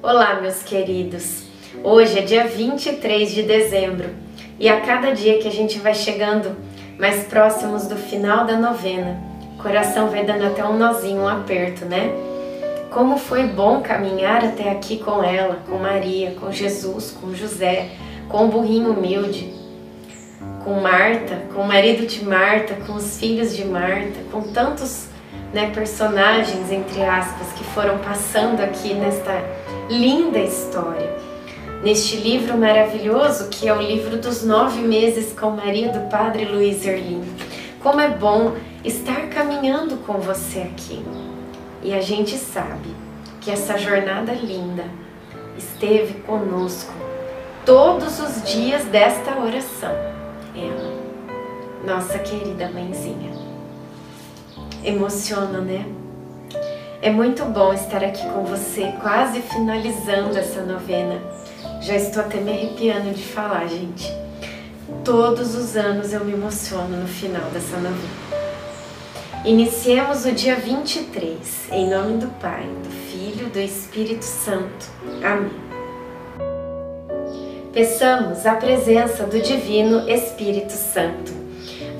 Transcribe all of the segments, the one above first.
Olá, meus queridos. Hoje é dia 23 de dezembro e a cada dia que a gente vai chegando mais próximos do final da novena, o coração vai dando até um nozinho, um aperto, né? Como foi bom caminhar até aqui com ela, com Maria, com Jesus, com José, com o burrinho humilde, com Marta, com o marido de Marta, com os filhos de Marta, com tantos né, personagens, entre aspas, que foram passando aqui nesta linda história. Neste livro maravilhoso, que é o livro dos nove meses com Maria do Padre Luiz Erlim. Como é bom estar caminhando com você aqui. E a gente sabe que essa jornada linda esteve conosco todos os dias desta oração. Ela, nossa querida mãezinha. Emociona, né? É muito bom estar aqui com você, quase finalizando essa novena. Já estou até me arrepiando de falar, gente. Todos os anos eu me emociono no final dessa novena. Iniciemos o dia 23, em nome do Pai, do Filho e do Espírito Santo. Amém. Peçamos a presença do Divino Espírito Santo.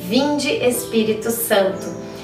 Vinde, Espírito Santo,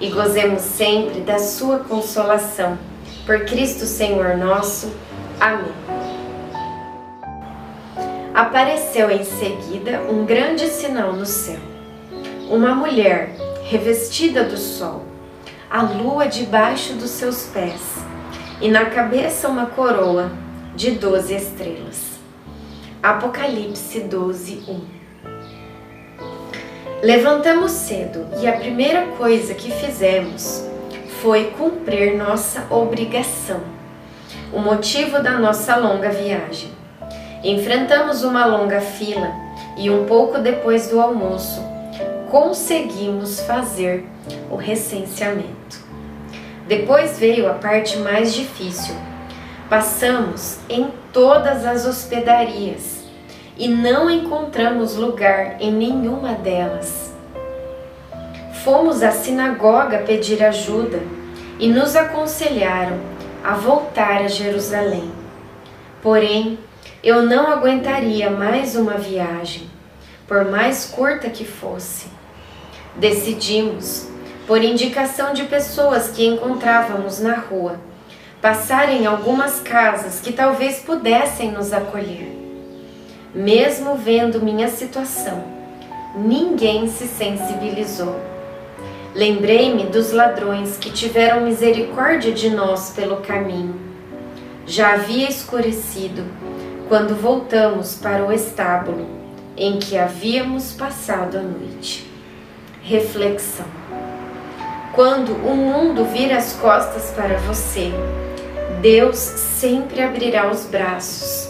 e gozemos sempre da sua consolação. Por Cristo Senhor nosso. Amém. Apareceu em seguida um grande sinal no céu. Uma mulher revestida do sol a lua debaixo dos seus pés, e na cabeça uma coroa de doze estrelas. Apocalipse 12, 1 Levantamos cedo e a primeira coisa que fizemos foi cumprir nossa obrigação, o motivo da nossa longa viagem. Enfrentamos uma longa fila e um pouco depois do almoço conseguimos fazer o recenseamento. Depois veio a parte mais difícil. Passamos em todas as hospedarias e não encontramos lugar em nenhuma delas. Fomos à sinagoga pedir ajuda e nos aconselharam a voltar a Jerusalém. Porém, eu não aguentaria mais uma viagem, por mais curta que fosse. Decidimos por indicação de pessoas que encontrávamos na rua, passar em algumas casas que talvez pudessem nos acolher. Mesmo vendo minha situação, ninguém se sensibilizou. Lembrei-me dos ladrões que tiveram misericórdia de nós pelo caminho. Já havia escurecido quando voltamos para o estábulo em que havíamos passado a noite. Reflexão quando o mundo vira as costas para você, Deus sempre abrirá os braços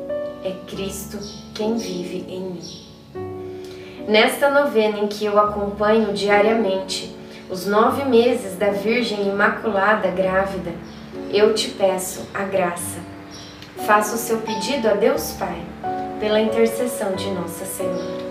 é Cristo quem vive em mim. Nesta novena em que eu acompanho diariamente os nove meses da Virgem Imaculada grávida, eu te peço a graça. Faça o seu pedido a Deus Pai, pela intercessão de Nossa Senhora.